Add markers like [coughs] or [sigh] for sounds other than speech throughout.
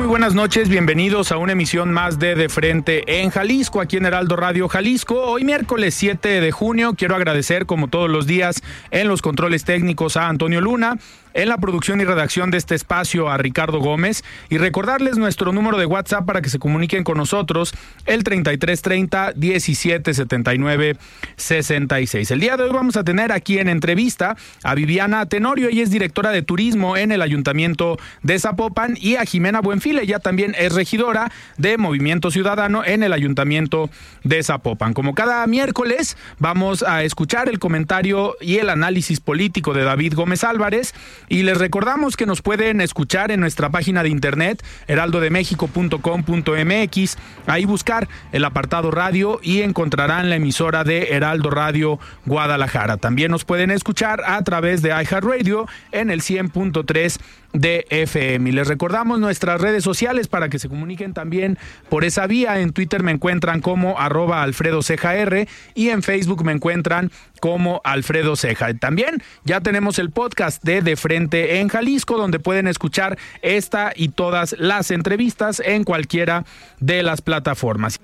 Muy buenas noches. Bienvenidos a una emisión más de De Frente en Jalisco, aquí en Heraldo Radio Jalisco. Hoy miércoles 7 de junio quiero agradecer como todos los días en los controles técnicos a Antonio Luna, en la producción y redacción de este espacio a Ricardo Gómez y recordarles nuestro número de WhatsApp para que se comuniquen con nosotros, el 3330 1779 66. El día de hoy vamos a tener aquí en entrevista a Viviana Tenorio, ella es directora de turismo en el Ayuntamiento de Zapopan y a Jimena Buenfil, ella también es regidora de Movimiento Ciudadano en el Ayuntamiento de Zapopan. Como cada miércoles vamos a escuchar el comentario y el análisis político de David Gómez Álvarez y les recordamos que nos pueden escuchar en nuestra página de internet heraldodemexico.com.mx, ahí buscar el apartado radio y encontrarán la emisora de Heraldo Radio Guadalajara. También nos pueden escuchar a través de iHeartRadio en el 100.3 de FM. Y les recordamos nuestras redes sociales para que se comuniquen también por esa vía. En Twitter me encuentran como arroba Alfredo Ceja R y en Facebook me encuentran como Alfredo Ceja. También ya tenemos el podcast de De Frente en Jalisco, donde pueden escuchar esta y todas las entrevistas en cualquiera de las plataformas.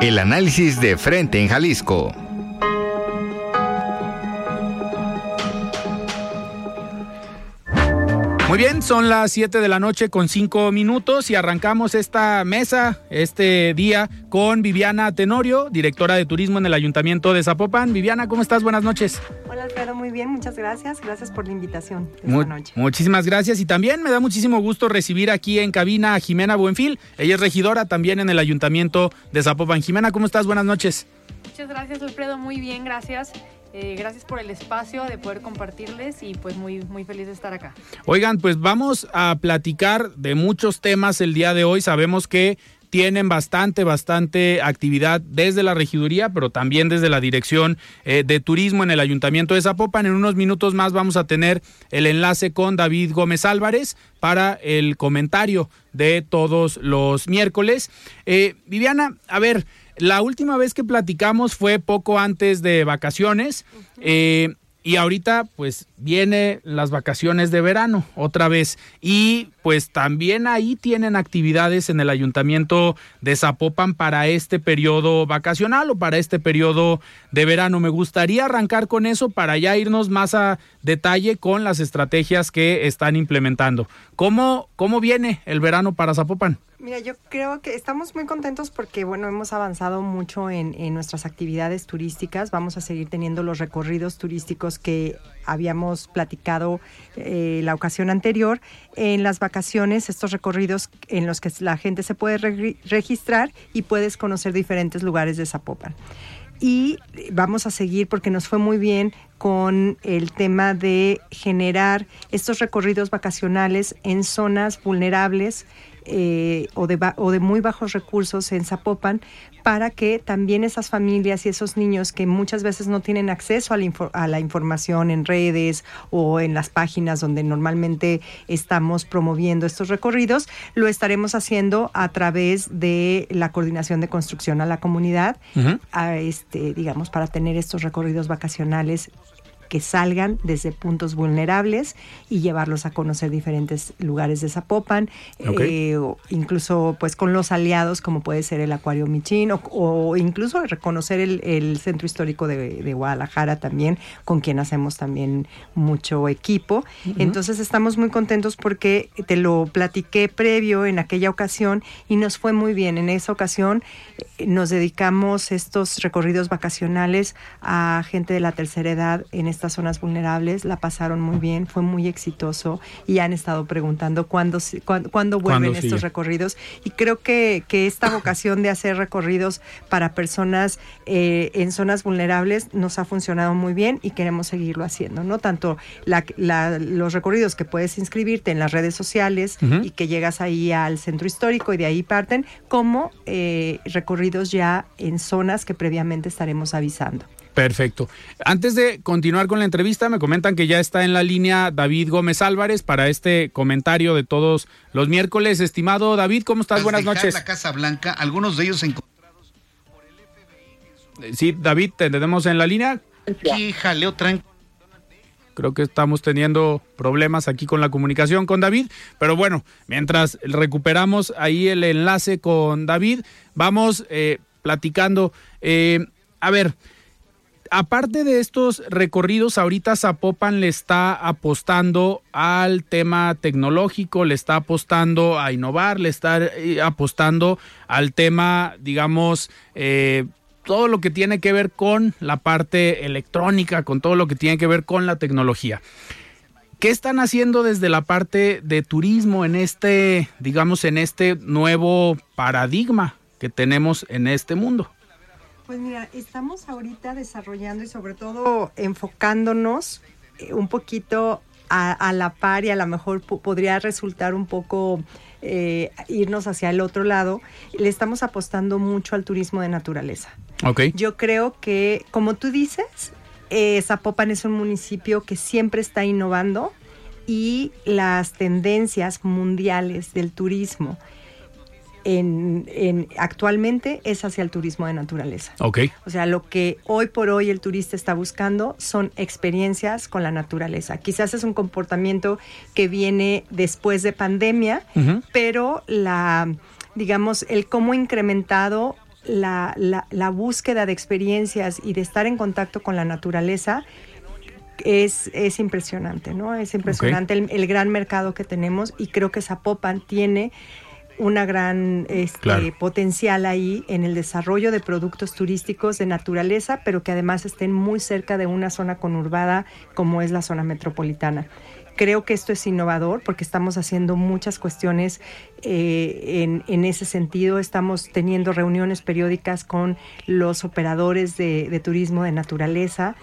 El análisis de Frente en Jalisco. Muy bien, son las 7 de la noche con 5 minutos y arrancamos esta mesa este día con Viviana Tenorio, directora de turismo en el Ayuntamiento de Zapopan. Viviana, ¿cómo estás? Buenas noches. Hola Alfredo, muy bien, muchas gracias. Gracias por la invitación esta Mu- noche. Muchísimas gracias y también me da muchísimo gusto recibir aquí en cabina a Jimena Buenfil. Ella es regidora también en el Ayuntamiento de Zapopan. Jimena, ¿cómo estás? Buenas noches. Muchas gracias Alfredo, muy bien, gracias. Eh, gracias por el espacio de poder compartirles y pues muy, muy feliz de estar acá. Oigan, pues vamos a platicar de muchos temas el día de hoy. Sabemos que tienen bastante, bastante actividad desde la regiduría, pero también desde la Dirección eh, de Turismo en el Ayuntamiento de Zapopan. En unos minutos más vamos a tener el enlace con David Gómez Álvarez para el comentario de todos los miércoles. Eh, Viviana, a ver, la última vez que platicamos fue poco antes de vacaciones. eh, y ahorita pues viene las vacaciones de verano otra vez y pues también ahí tienen actividades en el ayuntamiento de Zapopan para este periodo vacacional o para este periodo de verano. Me gustaría arrancar con eso para ya irnos más a detalle con las estrategias que están implementando. ¿Cómo, cómo viene el verano para Zapopan? Mira, yo creo que estamos muy contentos porque, bueno, hemos avanzado mucho en, nuestras actividades turísticas. Vamos a seguir teniendo los recorridos turísticos que habíamos platicado eh, la ocasión anterior. En las vacaciones, estos recorridos en los que la gente se puede re- registrar y puedes conocer diferentes lugares de Zapopan. Y vamos a seguir porque nos fue muy bien con el tema de generar estos recorridos vacacionales en zonas vulnerables eh, o, de, ba- o de muy bajos recursos en Zapopan para que también esas familias y esos niños que muchas veces no tienen acceso a la, info- a la información en redes o en las páginas donde normalmente estamos promoviendo estos recorridos, lo estaremos haciendo a través de la coordinación de construcción a la comunidad, a este, digamos, para tener estos recorridos vacacionales que salgan desde puntos vulnerables y llevarlos a conocer diferentes lugares de Zapopan, eh, incluso pues con los aliados como puede ser el Acuario Michín o, incluso reconocer el, Centro Histórico de, Guadalajara también, con quien hacemos también mucho equipo. Entonces estamos muy contentos porque te lo platiqué previo en aquella ocasión y nos fue muy bien. En esa ocasión eh, nos dedicamos estos recorridos vacacionales a gente de la tercera edad en estas zonas vulnerables, la pasaron muy bien, fue muy exitoso y han estado preguntando cuándo, cuándo, vuelven estos recorridos. Y creo que, que, esta [coughs] vocación de hacer recorridos para personas eh, en zonas vulnerables nos ha funcionado muy bien y queremos seguirlo haciendo, ¿no? Tanto los recorridos que puedes inscribirte en las redes sociales y que llegas ahí al centro histórico y de ahí parten, como eh, recorridos ya en zonas que previamente estaremos avisando. Perfecto. Antes de continuar con la entrevista, me comentan que ya está en la línea David Gómez Álvarez para este comentario de todos los miércoles. Estimado David, ¿cómo estás? Buenas noches. La Casa Blanca, algunos de ellos encontrados por el FBI. Sí, David, ¿te tenemos en la línea? Aquí jaleo tranquilo. Creo que estamos teniendo problemas aquí con la comunicación con David, pero bueno, mientras recuperamos ahí el enlace con David, vamos eh, platicando. Eh, a ver, aparte de estos recorridos, ahorita Zapopan le está apostando al tema tecnológico, le está apostando a innovar, le está eh, apostando al tema, digamos, eh, todo lo que tiene que ver con la parte electrónica, con todo lo que tiene que ver con la tecnología. ¿Qué están haciendo desde la parte de turismo en este, digamos, en este nuevo paradigma que tenemos en este mundo? Pues mira, estamos ahorita desarrollando y sobre todo enfocándonos eh, un poquito a, la par y a lo mejor podría resultar un poco eh, irnos hacia el otro lado. Le estamos apostando mucho al turismo de naturaleza. Okay. Yo creo que, como tú dices, eh, Zapopan es un municipio que siempre está innovando y las tendencias mundiales del turismo en, actualmente es hacia el turismo de naturaleza. Ok. O sea, lo que hoy por hoy el turista está buscando son experiencias con la naturaleza. Quizás es un comportamiento que viene después de pandemia, pero la, digamos, el cómo incrementado la, la, búsqueda de experiencias y de estar en contacto con la naturaleza es, es impresionante, ¿no? Es impresionante el, el, gran mercado que tenemos y creo que Zapopan tiene una gran este, potencial ahí en el desarrollo de productos turísticos de naturaleza, pero que además estén muy cerca de una zona conurbada como es la zona metropolitana. Creo que esto es innovador porque estamos haciendo muchas cuestiones eh, en, ese sentido. Estamos teniendo reuniones periódicas con los operadores de, turismo de naturaleza.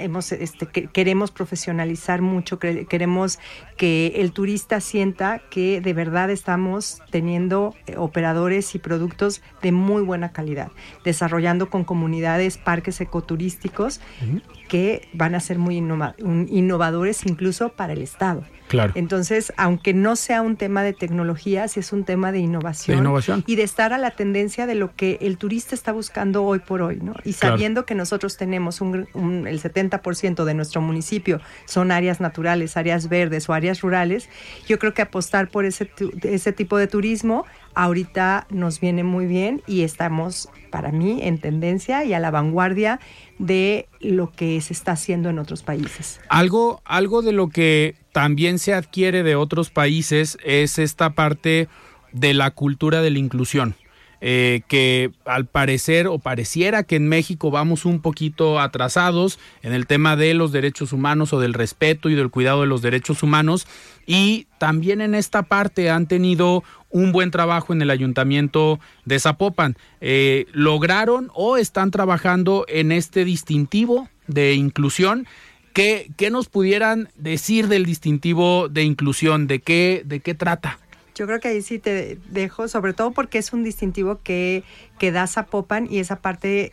hemos, este, queremos profesionalizar mucho, queremos que el turista sienta que de verdad estamos teniendo eh, operadores y productos de muy buena calidad, desarrollando con comunidades parques ecoturísticos que van a ser muy innovadores incluso para el Estado. Claro. Entonces, aunque no sea un tema de tecnología, sí es un tema de innovación, innovación. y de estar a la tendencia de lo que el turista está buscando hoy por hoy, ¿no? Y sabiendo que nosotros tenemos un, el 70% de nuestro municipio son áreas naturales, áreas verdes o áreas rurales, yo creo que apostar por ese, ese tipo de turismo ahorita nos viene muy bien y estamos, para mí, en tendencia y a la vanguardia de lo que se está haciendo en otros países. Algo, algo de lo que también se adquiere de otros países es esta parte de la cultura de la inclusión. Eh, que al parecer o pareciera que en México vamos un poquito atrasados en el tema de los derechos humanos o del respeto y del cuidado de los derechos humanos y también en esta parte han tenido un buen trabajo en el ayuntamiento de Zapopan. Eh, ¿Lograron o están trabajando en este distintivo de inclusión? ¿Qué, ¿Qué, nos pudieran decir del distintivo de inclusión? ¿De qué, de qué trata? Yo creo que ahí sí te dejo, sobre todo porque es un distintivo que, que da Zapopan y esa parte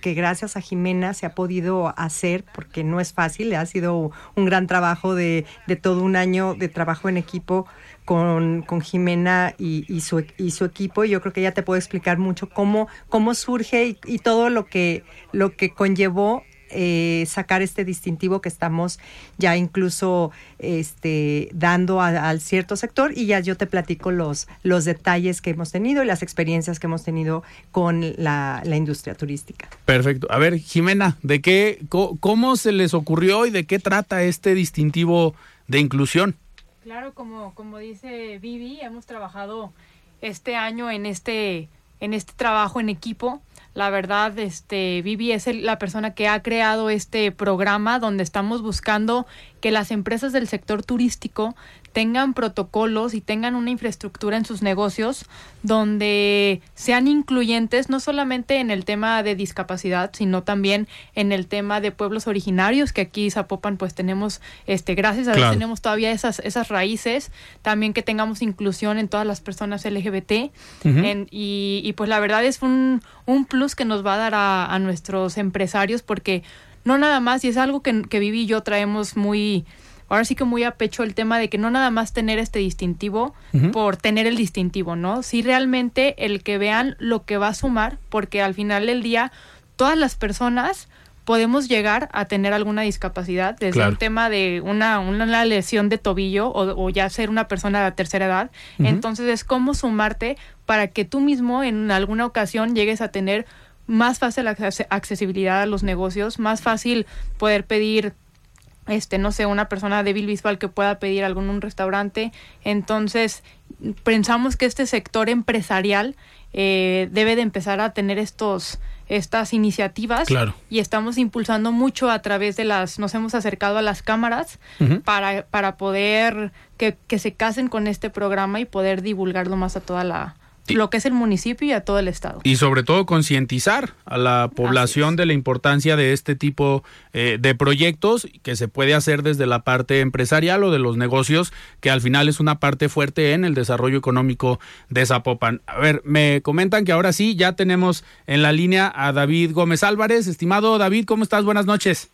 que gracias a Jimena se ha podido hacer, porque no es fácil, ha sido un gran trabajo de, de todo un año de trabajo en equipo con, con Jimena y, y, su, y su equipo. Yo creo que ella te puede explicar mucho cómo, cómo surge y, y todo lo que, lo que conllevó eh, sacar este distintivo que estamos ya incluso este, dando al cierto sector y ya yo te platico los, los detalles que hemos tenido y las experiencias que hemos tenido con la, industria turística. Perfecto. A ver, Jimena, ¿de qué, cómo se les ocurrió y de qué trata este distintivo de inclusión? Claro, como, como dice Vivi, hemos trabajado este año en este, en este trabajo en equipo la verdad, este, Vivi es la persona que ha creado este programa donde estamos buscando que las empresas del sector turístico tengan protocolos y tengan una infraestructura en sus negocios donde sean incluyentes no solamente en el tema de discapacidad, sino también en el tema de pueblos originarios, que aquí Zapopan pues tenemos, este, gracias a Dios tenemos todavía esas, esas raíces, también que tengamos inclusión en todas las personas LGBT y, pues la verdad es un, un plus que nos va a dar a, a nuestros empresarios porque no nada más, y es algo que, que Vivi y yo traemos muy, ahora sí que muy a pecho el tema de que no nada más tener este distintivo por tener el distintivo, ¿no? Sí realmente el que vean lo que va a sumar, porque al final del día todas las personas podemos llegar a tener alguna discapacidad, desde un tema de una, una lesión de tobillo o, ya ser una persona de tercera edad. Entonces es cómo sumarte para que tú mismo en alguna ocasión llegues a tener más fácil accesibilidad a los negocios, más fácil poder pedir este, no sé, una persona débil visual que pueda pedir algo en un restaurante. Entonces, pensamos que este sector empresarial eh, debe de empezar a tener estos estas iniciativas. Y estamos impulsando mucho a través de las, nos hemos acercado a las cámaras para, para poder que, que se casen con este programa y poder divulgarlo más a toda la, lo que es el municipio y a todo el estado. Y sobre todo concientizar a la población de la importancia de este tipo eh, de proyectos que se puede hacer desde la parte empresarial o de los negocios, que al final es una parte fuerte en el desarrollo económico de Zapopan. A ver, me comentan que ahora sí, ya tenemos en la línea a David Gómez Álvarez. Estimado David, ¿cómo estás? Buenas noches.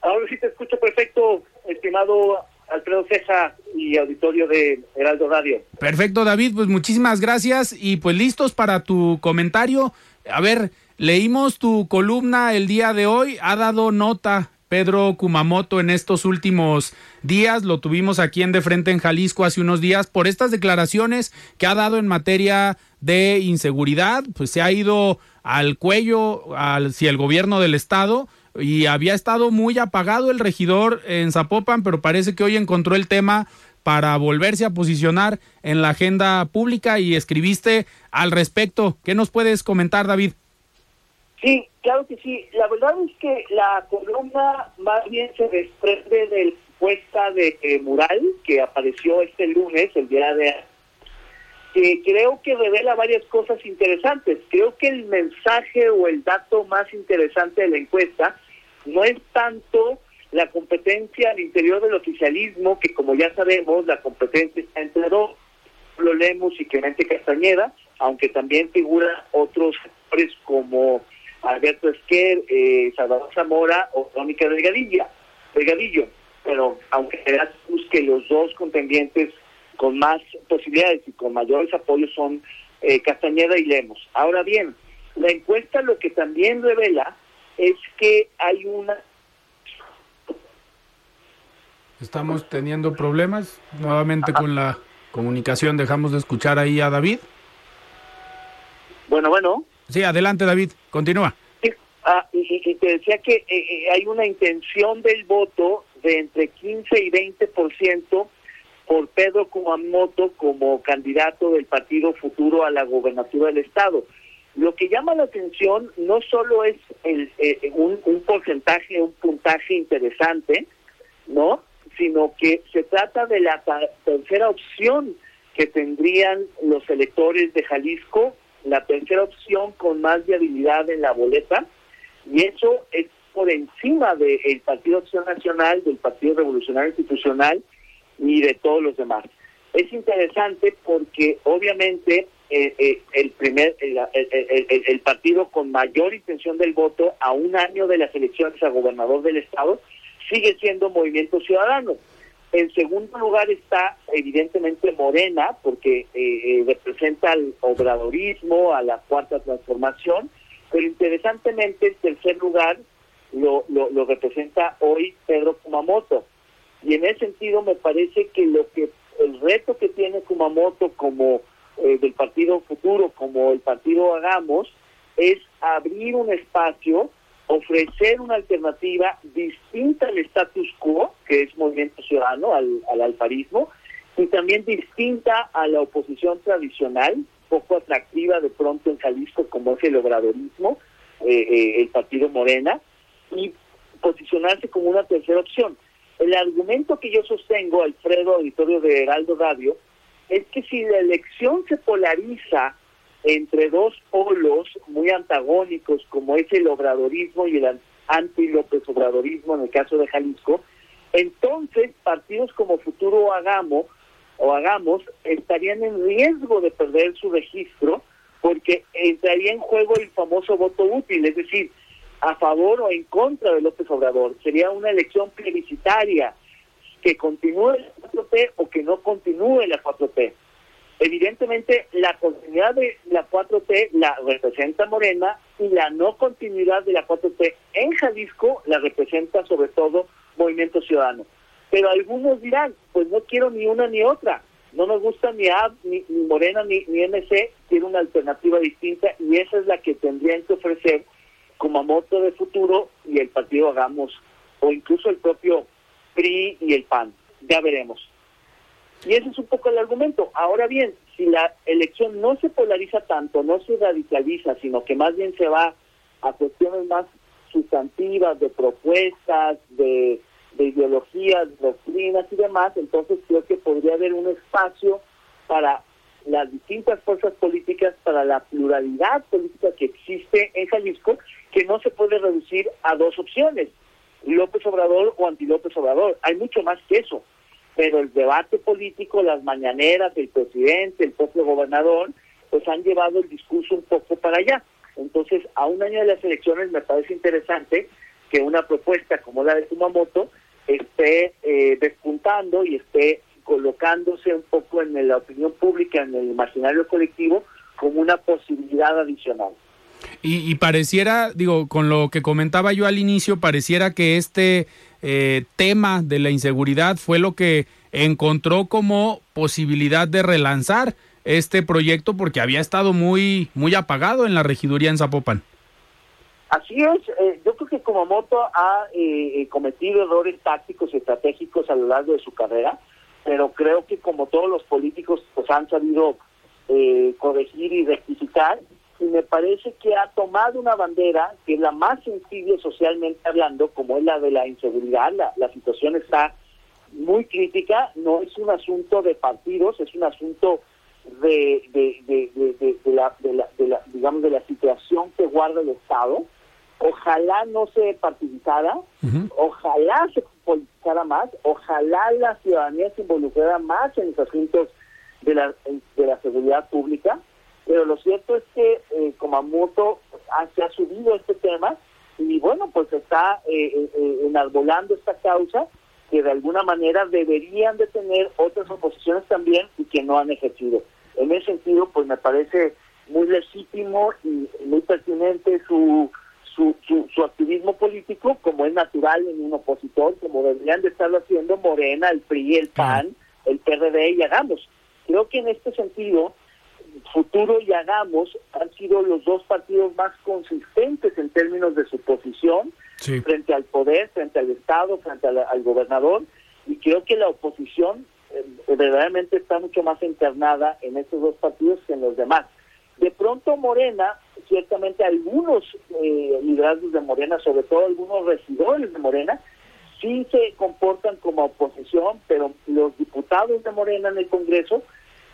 Ahora sí te escucho perfecto, estimado Alfredo Ceja y auditorio de Heraldo Radio. Perfecto, David, pues muchísimas gracias y pues listos para tu comentario. A ver, leímos tu columna el día de hoy, ha dado nota Pedro Kumamoto en estos últimos días, lo tuvimos aquí en De Frente en Jalisco hace unos días por estas declaraciones que ha dado en materia de inseguridad, pues se ha ido al cuello hacia el gobierno del estado y había estado muy apagado el regidor en Zapopan, pero parece que hoy encontró el tema para volverse a posicionar en la agenda pública y escribiste al respecto. ¿Qué nos puedes comentar, David? Sí, claro que sí. La verdad es que la columna más bien se desprende de la puesta de eh, mural que apareció este lunes, el día de que creo que revela varias cosas interesantes. Creo que el mensaje o el dato más interesante de la encuesta no es tanto la competencia al interior del oficialismo, que como ya sabemos, la competencia está entre dos, lo leemos y Clemente Castañeda, aunque también figuran otros sectores como Alberto Esquer, eh, Salvador Zamora o Mónica Delgadilla, Delgadillo. Pero aunque que los dos contendientes con más posibilidades y con mayores apoyos son eh, Castañeda y Lemos. Ahora bien, la encuesta lo que también revela es que hay una... Estamos teniendo problemas nuevamente con la comunicación. Dejamos de escuchar ahí a David. Bueno, bueno. Sí, adelante David, continúa. Ah, y, te decía que eh, eh, hay una intención del voto de entre 15 y 20% por Pedro Kumamoto como candidato del Partido Futuro a la gobernatura del Estado. Lo que llama la atención no solo es el, eh, un, porcentaje, un puntaje interesante, ¿no? Sino que se trata de la tercera opción que tendrían los electores de Jalisco, la tercera opción con más viabilidad en la boleta, y eso es por encima del Partido Acción Nacional, del Partido Revolucionario Institucional y de todos los demás. Es interesante porque obviamente eh, eh, el primer el, partido con mayor intención del voto a un año de las elecciones a gobernador del estado sigue siendo Movimiento Ciudadano. En segundo lugar está evidentemente Morena, porque eh, representa al obradorismo, a la cuarta transformación, pero interesantemente en tercer lugar lo, lo, lo representa hoy Pedro Kumamoto. Y en ese sentido me parece que lo que el reto que tiene Kumamoto como eh, del Partido Futuro, como el Partido Hagamos, es abrir un espacio, ofrecer una alternativa distinta al status quo, que es Movimiento Ciudadano, al, al alfarismo, y también distinta a la oposición tradicional, poco atractiva de pronto en Jalisco como es el obradorismo, eh, eh, el partido Morena, y posicionarse como una tercera opción. El argumento que yo sostengo, Alfredo, auditorio de Heraldo Radio, es que si la elección se polariza entre dos polos muy antagónicos, como es el obradorismo y el anti-López Obradorismo en el caso de Jalisco, entonces partidos como Futuro Hagamos o Hagamos estarían en riesgo de perder su registro porque entraría en juego el famoso voto útil, es decir, a favor o en contra de López Obrador. Sería una elección plebiscitaria que continúe la 4T o que no continúe la 4T. Evidentemente, la continuidad de la 4T la representa Morena y la no continuidad de la 4T en Jalisco la representa sobre todo Movimiento Ciudadano. Pero algunos dirán, pues no quiero ni una ni otra. No nos gusta ni A, ni, Morena, ni, ni MC, quiero una alternativa distinta y esa es la que tendrían que ofrecer como moto de futuro y el partido Hagamos, o incluso el propio PRI y el PAN. Ya veremos. Y ese es un poco el argumento. Ahora bien, si la elección no se polariza tanto, no se radicaliza, sino que más bien se va a cuestiones más sustantivas, de propuestas, de, de ideologías, doctrinas y demás, entonces creo que podría haber un espacio para las distintas fuerzas políticas, para la pluralidad política que existe en Jalisco, que no se puede reducir a dos opciones, López Obrador o anti López Obrador. Hay mucho más que eso pero el debate político, las mañaneras, el presidente, el propio gobernador, pues han llevado el discurso un poco para allá. Entonces, a un año de las elecciones me parece interesante que una propuesta como la de Kumamoto esté eh, despuntando y esté colocándose un poco en la opinión pública, en el imaginario colectivo, como una posibilidad adicional. Y, y, pareciera, digo, con lo que comentaba yo al inicio, pareciera que este eh, tema de la inseguridad fue lo que encontró como posibilidad de relanzar este proyecto porque había estado muy, muy apagado en la regiduría en Zapopan. Así es, eh, yo creo que Kumamoto ha eh, cometido errores tácticos y estratégicos a lo largo de su carrera, pero creo que como todos los políticos pues han sabido corregir y rectificar y me parece que ha tomado una bandera que es la más sensible socialmente hablando, como es la de la inseguridad. La, la situación está muy crítica, no es un asunto de partidos, es un asunto de, de, de, de, la, de, la, de la, digamos, de la situación que guarda el Estado. Ojalá no se partidizara, ojalá se politizara más, ojalá la ciudadanía se involucrara más en los asuntos de la, de la seguridad pública pero lo cierto es que eh, Kumamoto ha, se ha subido este tema y bueno, pues está eh, eh, eh, enarbolando esta causa que de alguna manera deberían de tener otras oposiciones también y que no han ejercido. En ese sentido, pues me parece muy legítimo y muy pertinente su, su, su, activismo político, como es natural en un opositor, como deberían de estarlo haciendo Morena, el PRI, el PAN, el PRD y Hagamos. Creo que en este sentido Futuro y Hagamos han sido los dos partidos más consistentes en términos de su posición frente al poder, frente al Estado, frente al, gobernador, y creo que la oposición eh, verdaderamente está mucho más internada en estos dos partidos que en los demás. De pronto Morena, ciertamente algunos eh, liderazgos de Morena, sobre todo algunos regidores de Morena, sí se comportan como oposición, pero los diputados de Morena en el Congreso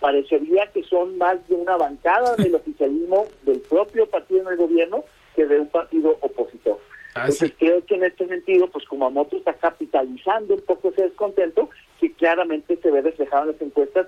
parecería que son más de una bancada del [laughs] oficialismo del propio partido en el gobierno que de un partido opositor. Ah, Entonces creo que en este sentido, pues Kumamoto está capitalizando un poco ese descontento que claramente se ve reflejado en las encuestas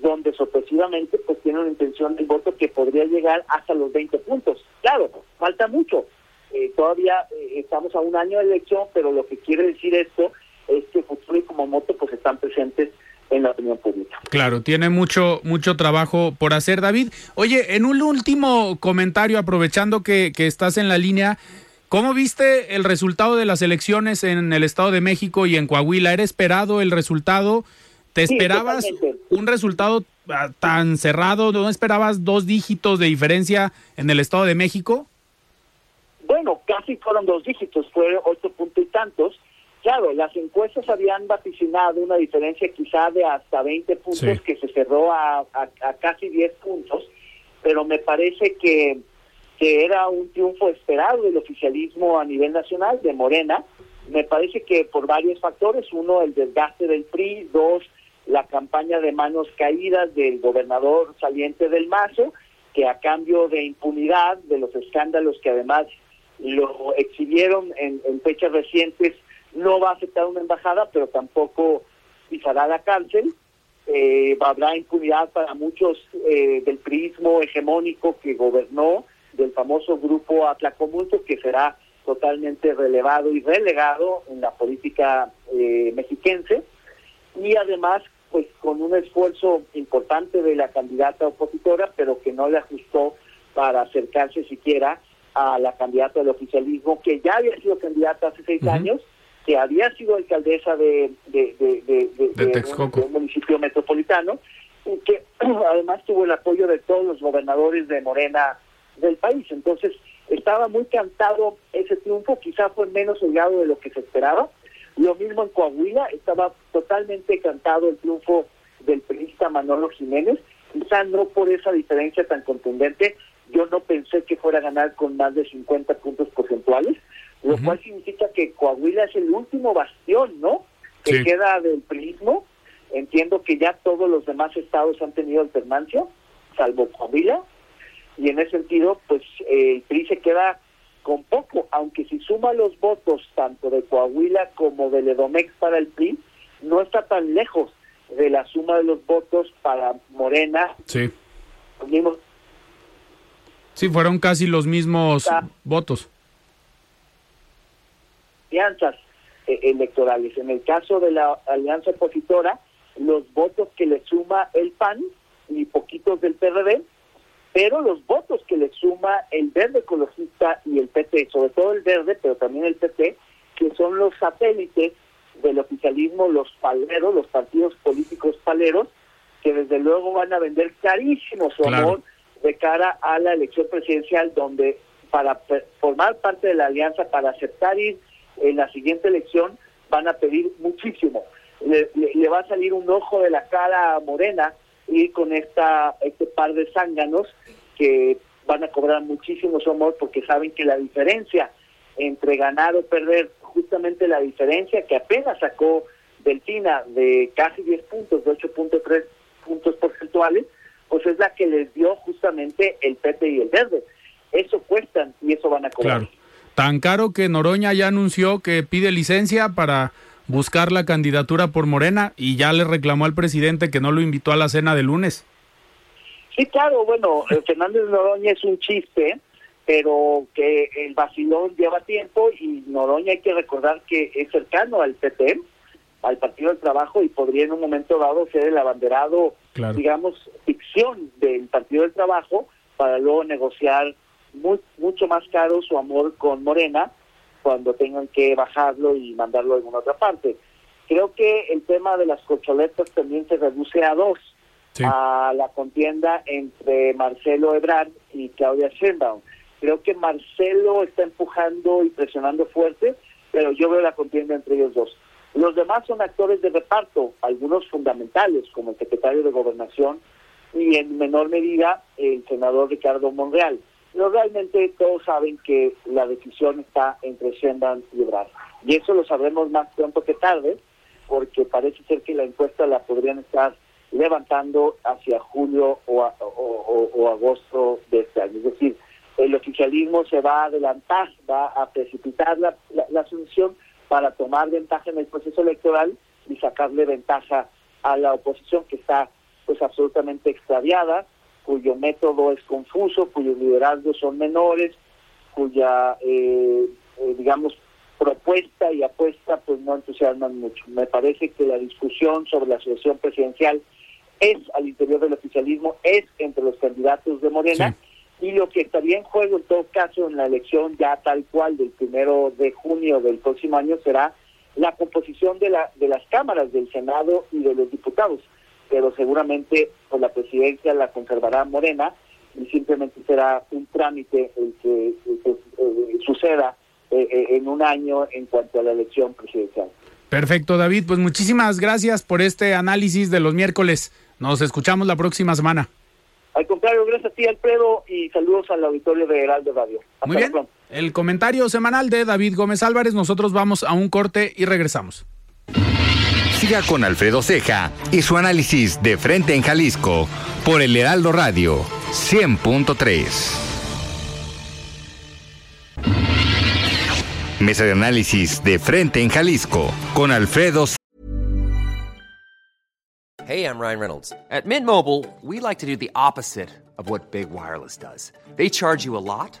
donde sorpresivamente pues tiene una intención de voto que podría llegar hasta los 20 puntos. Claro, falta mucho. Eh, todavía eh, estamos a un año de elección, pero lo que quiere decir esto es que Futuro y Kumamoto pues están presentes en la opinión pública. Claro, tiene mucho, mucho trabajo por hacer, David. Oye, en un último comentario, aprovechando que, que estás en la línea, ¿Cómo viste el resultado de las elecciones en el Estado de México y en Coahuila? ¿Era esperado el resultado? ¿Te esperabas un resultado ah, tan cerrado? ¿No esperabas dos dígitos de diferencia en el Estado de México? Bueno, casi fueron dos dígitos, fue ocho puntos y tantos. Claro, las encuestas habían vaticinado una diferencia quizá de hasta 20 puntos Sí. que se cerró a, a- a casi 10 puntos, pero me parece que, que era un triunfo esperado del oficialismo a nivel nacional, de Morena. Me parece que por varios factores, uno, el desgaste del PRI, dos, la campaña de manos caídas del gobernador saliente del Mazo, que a cambio de impunidad, de los escándalos que además lo exhibieron en, en fechas recientes, no va a aceptar una embajada, pero tampoco pisará la cárcel. Eh, habrá impunidad para muchos eh, del priismo hegemónico que gobernó, del famoso grupo Atlacomulto, que será totalmente relevado y relegado en la política eh, mexiquense. Y además, pues con un esfuerzo importante de la candidata opositora, pero que no le ajustó para acercarse siquiera a la candidata del oficialismo, que ya había sido candidata hace seis años, que había sido alcaldesa de, de, de, un municipio metropolitano, y que [clears throat] además tuvo el apoyo de todos los gobernadores de Morena del país. Entonces, estaba muy cantado ese triunfo, quizá fue menos holgado de lo que se esperaba. Lo mismo en Coahuila, estaba totalmente cantado el triunfo del periodista Manolo Jiménez, quizá no por esa diferencia tan contundente, yo no pensé que fuera a ganar con más de 50 puntos porcentuales, lo cual significa que Coahuila es el último bastión, ¿no? Que Sí. queda del priismo. Entiendo que ya todos los demás estados han tenido alternancia, salvo Coahuila, y en ese sentido, pues eh, el PRI se queda con poco, aunque si suma los votos tanto de Coahuila como del Edomex para el PRI, no está tan lejos de la suma de los votos para Morena, Sí. los mismos Sí, fueron casi los mismos Ah. votos. Alianzas eh, electorales. En el caso de la alianza opositora, los votos que le suma el PAN y poquitos del PRD, pero los votos que le suma el Verde Ecologista y el PT, sobre todo el Verde, pero también el PT, que son los satélites del oficialismo, los paleros, los partidos políticos paleros, que desde luego van a vender carísimo su Claro. amor de cara a la elección presidencial, donde para formar parte de la alianza, para aceptar ir en la siguiente elección, van a pedir muchísimo. Le, va a salir un ojo de la cara Morena ir con esta este par de zánganos que van a cobrar muchísimo su amor porque saben que la diferencia entre ganar o perder, justamente la diferencia que apenas sacó Delfina de casi 10 puntos, de 8.3 puntos porcentuales, pues es la que les dio justamente el PT y el Verde. Eso cuestan y eso van a cobrar. Tan caro que Noroña ya anunció que pide licencia para buscar la candidatura por Morena y ya le reclamó al presidente que no lo invitó a la cena de lunes. Sí, claro, bueno, eh, Fernández Noroña es un chiste, pero que el vacilón lleva tiempo y Noroña hay que recordar que es cercano al PP, al Partido del Trabajo y podría en un momento dado ser el abanderado, Claro. digamos, ficción del Partido del Trabajo para luego negociar muy, mucho más caro su amor con Morena cuando tengan que bajarlo y mandarlo a alguna otra parte. Creo que el tema de las cocholetas también se reduce a dos Sí. a la contienda entre Marcelo Ebrard y Claudia Sheinbaum. Creo que Marcelo está empujando y presionando fuerte, pero yo veo la contienda entre ellos dos. Los demás son actores de reparto, algunos fundamentales, como el secretario de Gobernación y en menor medida el senador Ricardo Monreal. Pero realmente todos saben que la decisión está entre Sheinbaum y Ebrard. Y eso lo sabremos más pronto que tarde, porque parece ser que la encuesta la podrían estar levantando hacia julio o, agosto de este año. Es decir, el oficialismo se va a adelantar, va a precipitar la, la, la solución para tomar ventaja en el proceso electoral y sacarle ventaja a la oposición que está pues absolutamente extraviada, cuyo método es confuso, cuyos liderazgos son menores, cuya, eh, eh, digamos, propuesta y apuesta pues no entusiasman mucho. Me parece que la discusión sobre la sucesión presidencial es al interior del oficialismo, es entre los candidatos de Morena y lo que estaría en juego en todo caso en la elección ya tal cual del primero de junio del próximo año será la composición de, la, de las cámaras del Senado y de los diputados, pero seguramente por la presidencia la conservará Morena y simplemente será un trámite el que, eh, suceda eh, eh, en un año en cuanto a la elección presidencial. Perfecto, David. Pues muchísimas gracias por este análisis de los miércoles. Nos escuchamos la próxima semana. Al contrario, gracias a ti, Alfredo, y saludos al auditorio de Heraldo Radio. Muy bien. El comentario semanal de David Gómez Álvarez. Nosotros vamos a un corte y regresamos. Siga con Alfredo Ceja y su análisis de frente en Jalisco por el Heraldo Radio 100.3. Mesa de análisis de frente en Jalisco con Alfredo Hey, I'm Ryan Reynolds. At Mint Mobile, we like to do the opposite of what Big Wireless does. They charge you a lot,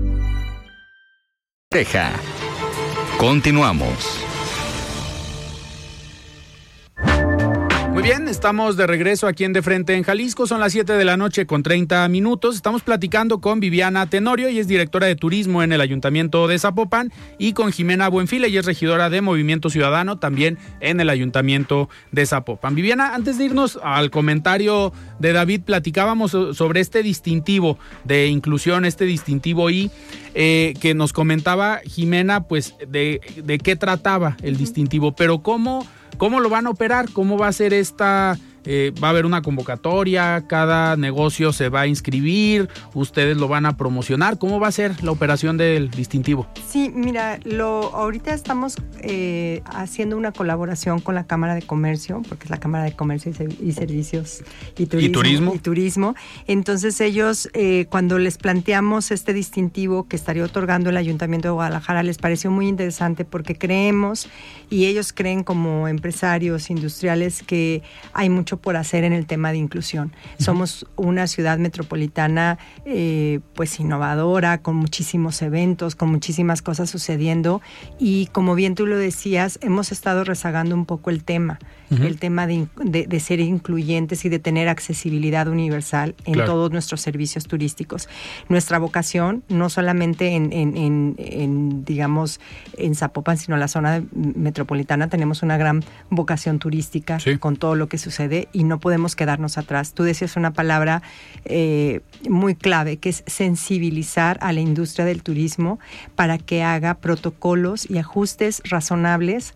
Teja. Continuamos. Muy bien, estamos de regreso aquí en De Frente en Jalisco. Son las 7 de la noche con 30 minutos. Estamos platicando con Viviana Tenorio, y es directora de turismo en el Ayuntamiento de Zapopan, y con Jimena Buenfile, y es regidora de Movimiento Ciudadano también en el Ayuntamiento de Zapopan. Viviana, antes de irnos al comentario de David, platicábamos sobre este distintivo de inclusión, este distintivo I, eh, que nos comentaba Jimena, pues de, de qué trataba el distintivo, pero cómo ¿Cómo lo van a operar? ¿Cómo va a ser esta eh, va a haber una convocatoria, cada negocio se va a inscribir, ustedes lo van a promocionar. ¿Cómo va a ser la operación del distintivo? Sí, mira, lo, ahorita estamos eh, haciendo una colaboración con la Cámara de Comercio, porque es la Cámara de Comercio y, Servicios y Turismo, ¿Y turismo. Entonces ellos, eh, cuando les planteamos este distintivo que estaría otorgando el Ayuntamiento de Guadalajara, les pareció muy interesante porque creemos y ellos creen como empresarios industriales que hay mucho por hacer en el tema de inclusión. Somos una ciudad metropolitana eh, pues innovadora, con muchísimos eventos, con muchísimas cosas sucediendo. Y como bien tú lo decías, hemos estado rezagando un poco el tema el tema de, de, ser incluyentes y de tener accesibilidad universal en todos nuestros servicios turísticos. Nuestra vocación, no solamente en, en, en, digamos, en Zapopan, sino en la zona metropolitana, tenemos una gran vocación turística con todo lo que sucede y no podemos quedarnos atrás. Tú decías una palabra eh, muy clave, que es sensibilizar a la industria del turismo para que haga protocolos y ajustes razonables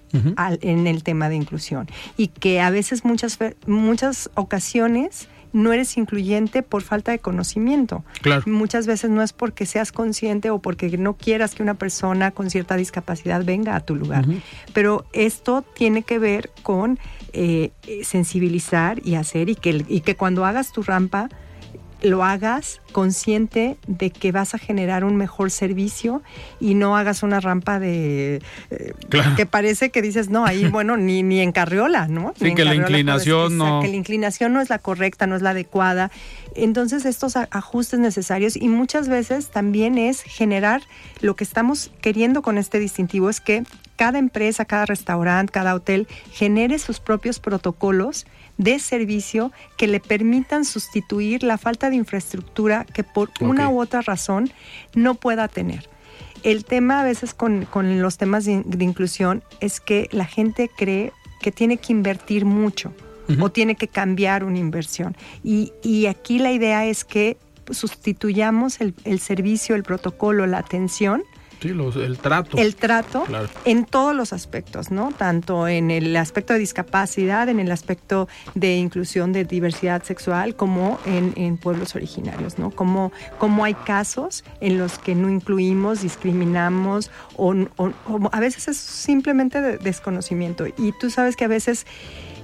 en el tema de inclusión. Y que a veces muchas, muchas ocasiones no eres incluyente por falta de conocimiento. Claro. Muchas veces no es porque seas consciente o porque no quieras que una persona con cierta discapacidad venga a tu lugar. Pero esto tiene que ver con eh, sensibilizar y hacer y que, y que cuando hagas tu rampa lo hagas consciente de que vas a generar un mejor servicio y no hagas una rampa de eh, que parece que dices no ahí [laughs] bueno ni ni en carriola no sí que la inclinación no. Que la inclinación no es la correcta no es la adecuada. Entonces estos ajustes necesarios y muchas veces también es generar lo que estamos queriendo con este distintivo es que cada empresa, cada restaurante, cada hotel genere sus propios protocolos de servicio que le permitan sustituir la falta de infraestructura que por una u otra razón no pueda tener. El tema a veces con, los temas de, inclusión es que la gente cree que tiene que invertir mucho o tiene que cambiar una inversión. Y, y aquí la idea es que sustituyamos el, el servicio, el protocolo, la atención Sí, los- el trato. el trato Claro. en todos los aspectos, ¿no? Tanto en el aspecto de discapacidad, en el aspecto de inclusión de diversidad sexual, como en, en pueblos originarios, ¿no? Como, como hay casos en los que no incluimos, discriminamos o, o- o a veces es simplemente de- desconocimiento. Y tú sabes que a veces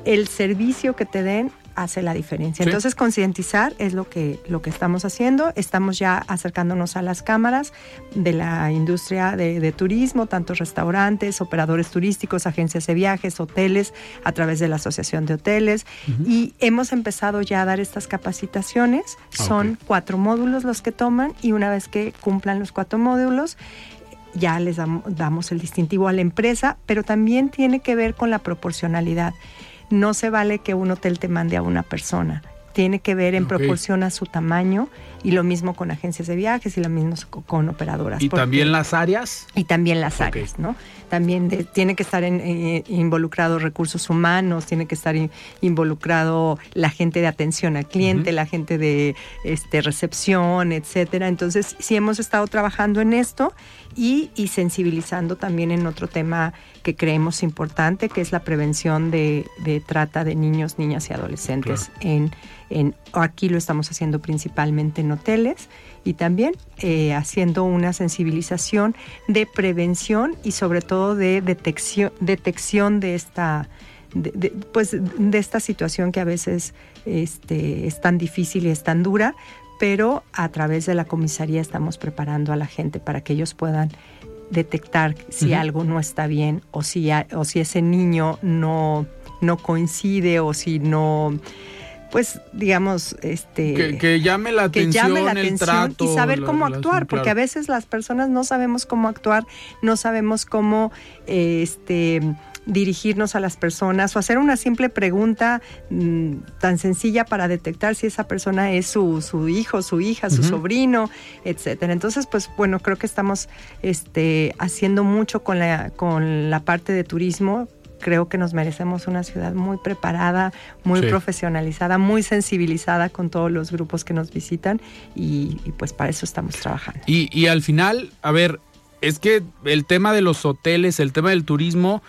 el servicio que te den hace la diferencia. Sí. Entonces, concientizar es lo que, lo que estamos haciendo. Estamos ya acercándonos a las cámaras de la industria de, de turismo, tanto restaurantes, operadores turísticos, agencias de viajes, hoteles, a través de la Asociación de Hoteles. Y hemos empezado ya a dar estas capacitaciones. Son cuatro módulos los que toman y una vez que cumplan los cuatro módulos, ya les dam- damos el distintivo a la empresa, pero también tiene que ver con la proporcionalidad. No se vale que un hotel te mande a una persona. Tiene que ver en proporción a su tamaño y lo mismo con agencias de viajes y lo mismo co- con operadoras. y también las áreas. y también las áreas, ¿no? También de- tiene que estar en, eh, involucrado recursos humanos, tiene que estar in- involucrado la gente de atención al cliente, la gente de este, recepción, etcétera. Entonces, sí hemos estado trabajando en esto y, y sensibilizando también en otro tema que creemos importante, que es la prevención de, de trata de niños, niñas y adolescentes en, en aquí lo estamos haciendo principalmente en hoteles y también eh, haciendo una sensibilización de prevención y sobre todo de detección, detección de esta de, de- pues de esta situación que a veces este, es tan difícil y es tan dura, pero a través de la comisaría estamos preparando a la gente para que ellos puedan detectar si algo no está bien o si, o si ese niño no, no coincide o si no, pues digamos, este Que, que llame la que atención, llame la el atención trato. y saber la cómo actuar, porque a veces las personas no sabemos cómo actuar, no sabemos cómo eh, este dirigirnos a las personas o hacer una simple pregunta mm, tan sencilla para detectar si esa persona es su, su hijo, su hija, su sobrino, etcétera. Entonces, pues bueno, creo que estamos este, haciendo mucho con la, con la parte de turismo. Creo que nos merecemos una ciudad muy preparada, muy Sí. profesionalizada, muy sensibilizada con todos los grupos que nos visitan y, y pues para eso estamos trabajando. Y, y al final, a ver, es que el tema de los hoteles, el tema del turismo,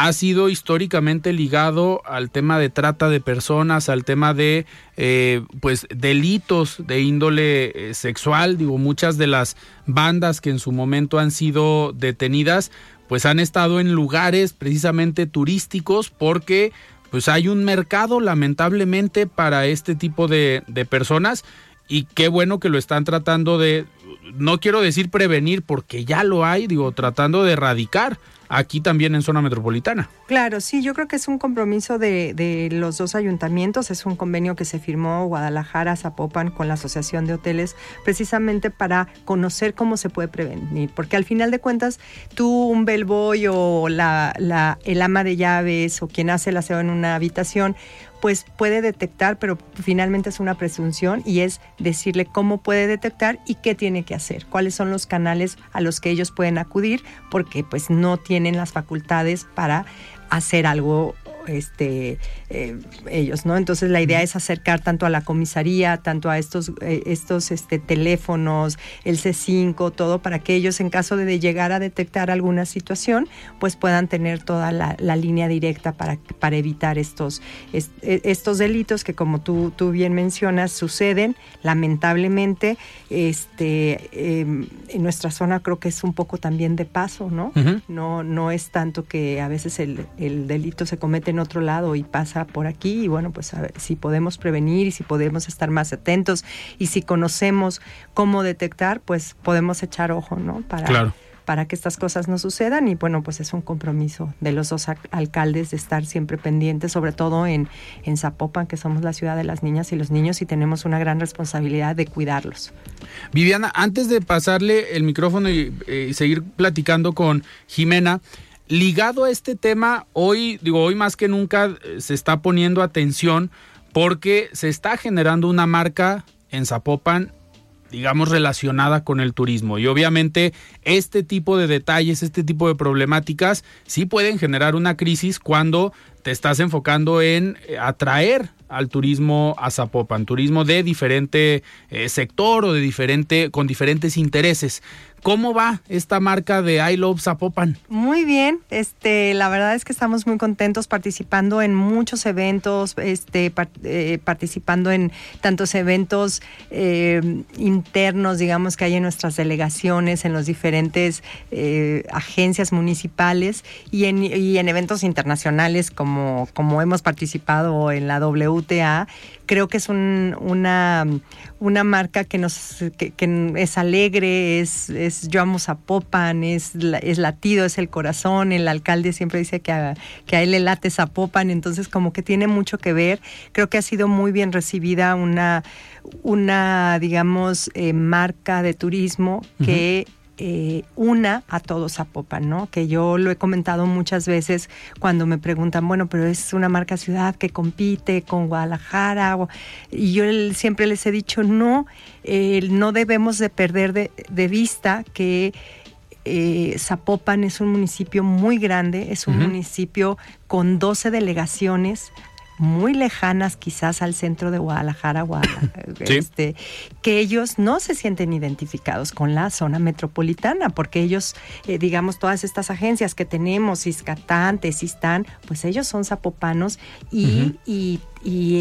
ha sido históricamente ligado al tema de trata de personas, al tema de eh, pues delitos de índole eh, sexual. Digo, muchas de las bandas que en su momento han sido detenidas, pues han estado en lugares precisamente turísticos porque pues hay un mercado lamentablemente para este tipo de, de personas y qué bueno que lo están tratando de, no quiero decir prevenir porque ya lo hay, digo, tratando de erradicar aquí también en zona metropolitana. Claro, sí, yo creo que es un compromiso de, de los dos ayuntamientos, es un convenio que se firmó Guadalajara, Zapopan con la Asociación de Hoteles, precisamente para conocer cómo se puede prevenir, porque al final de cuentas tú, un bellboy o la, la, el ama de llaves o quien hace el aseo en una habitación, pues puede detectar, pero finalmente es una presunción y es decirle cómo puede detectar y qué tiene que hacer, cuáles son los canales a los que ellos pueden acudir, porque pues no tienen las facultades para hacer algo este eh, ellos no entonces la idea es acercar tanto a la comisaría tanto a estos eh, estos este teléfonos el C5 todo para que ellos en caso de llegar a detectar alguna situación pues puedan tener toda la, la línea directa para, para evitar estos est- eh, estos delitos que como tú, tú bien mencionas suceden. Lamentablemente este eh, en nuestra zona creo que es un poco también de paso no no, no es tanto que a veces el, el delito se comete en otro lado y pasa por aquí. Y bueno, pues a ver, si podemos prevenir y si podemos estar más atentos y si conocemos cómo detectar, pues podemos echar ojo, ¿no? Para, Claro. para que estas cosas no sucedan. Y bueno, pues es un compromiso de los dos al- alcaldes de estar siempre pendientes, sobre todo en, en Zapopan, que somos la ciudad de las niñas y los niños y tenemos una gran responsabilidad de cuidarlos. Viviana, antes de pasarle el micrófono y, eh, y seguir platicando con Jimena, ligado a este tema, hoy, digo, hoy más que nunca eh, se está poniendo atención porque se está generando una marca en Zapopan digamos, relacionada con el turismo. Y obviamente este tipo de detalles, este tipo de problemáticas, sí pueden generar una crisis cuando te estás enfocando en eh, atraer al turismo a Zapopan, turismo de diferente eh, sector o de diferente, con diferentes intereses. ¿Cómo va esta marca de I Love Zapopan? Muy bien, este, la verdad es que estamos muy contentos participando en muchos eventos, este, eh, participando en tantos eventos internos, digamos, que hay en nuestras delegaciones, en las diferentes agencias municipales y en, y en eventos internacionales como, como hemos participado en la W creo que es una, una marca que nos es alegre, es, es yo amo Zapopan, es, es latido, es el corazón. El alcalde siempre dice que a, que a él le late Zapopan, entonces como que tiene mucho que ver. Creo que ha sido muy bien recibida una, una digamos, eh, marca de turismo que eh, una a todos Zapopan, ¿no? Que yo lo he comentado muchas veces cuando me preguntan, bueno, pero es una marca ciudad que compite con Guadalajara, y yo siempre les he dicho, no, no debemos de perder de, vista que eh, Zapopan es un municipio muy grande, es un municipio con 12 delegaciones, muy lejanas quizás al centro de Guadalajara, [laughs] este, que ellos no se sienten identificados con la zona metropolitana, porque ellos, eh, digamos, todas estas agencias que tenemos, Iscatán, Tesistán, pues ellos son zapopanos y, y,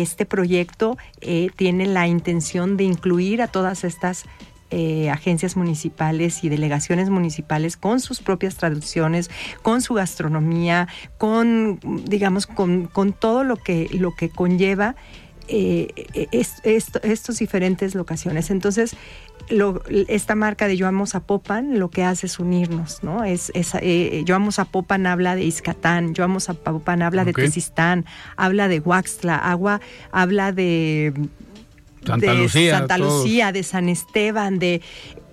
este proyecto eh, tiene la intención de incluir a todas estas eh, agencias municipales y delegaciones municipales con sus propias traducciones, con su gastronomía, con, digamos, con, todo lo que, lo que conlleva eh, estos diferentes locaciones. Entonces, esta marca de Yo Amo Zapopan lo que hace es unirnos, ¿no? Es, eh, Yo Amo Zapopan habla de Iscatán, Yo Amo Zapopan habla de Tesistán, habla de Huaxtla, agua habla de Santa de Lucía, Santa Lucía, de San Esteban, de,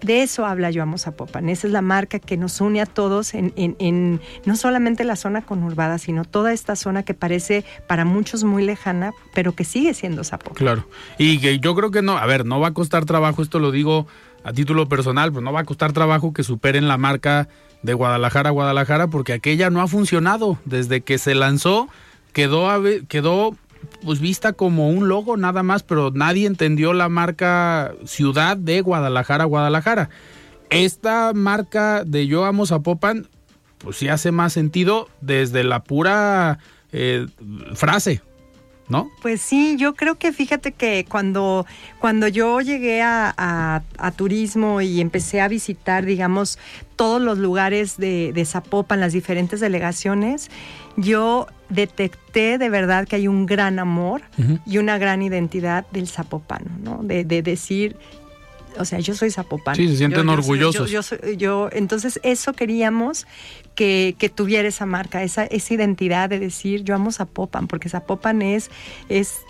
de eso habla Yo Amo Zapopan. Esa es la marca que nos une a todos en, en, no solamente la zona conurbada, sino toda esta zona que parece para muchos muy lejana, pero que sigue siendo Zapopan. Claro. Y que yo creo que no, a ver, no va a costar trabajo, esto lo digo a título personal, pues no va a costar trabajo que superen la marca de Guadalajara a Guadalajara, porque aquella no ha funcionado. Desde que se lanzó, quedó, quedó pues vista como un logo nada más, pero nadie entendió la marca ciudad de Guadalajara, Guadalajara. Esta marca de Yo Amo Zapopan, pues sí hace más sentido desde la pura eh, frase, ¿no? Pues sí, yo creo que fíjate que cuando, cuando yo llegué a, turismo y empecé a visitar, digamos, todos los lugares de, de Zapopan, las diferentes delegaciones, yo detecté de verdad que hay un gran amor y una gran identidad del zapopano, ¿no? De, decir, o sea, yo soy zapopano. Sí, se sienten orgullosos. Yo, entonces eso queríamos que, tuviera esa marca, esa, esa identidad de decir, yo amo Zapopan, porque Zapopan es, es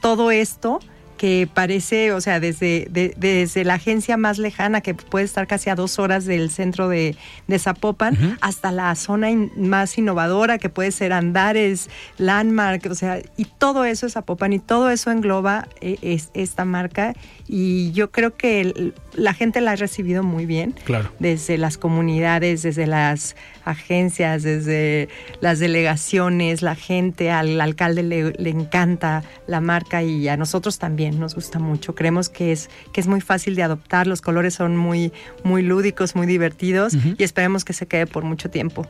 todo esto que parece, o sea, desde, desde la agencia más lejana, que puede estar casi a dos horas del centro de, Zapopan, hasta la zona más innovadora, que puede ser Andares, Landmark, o sea, y todo eso es Zapopan y todo eso engloba eh, es, esta marca. Y yo creo que la gente la ha recibido muy bien. Claro. Desde las comunidades, desde las agencias, desde las delegaciones, la gente, al alcalde le, encanta la marca y a nosotros también nos gusta mucho. Creemos que es, que es muy fácil de adoptar, los colores son muy, muy lúdicos, muy divertidos y esperemos que se quede por mucho tiempo.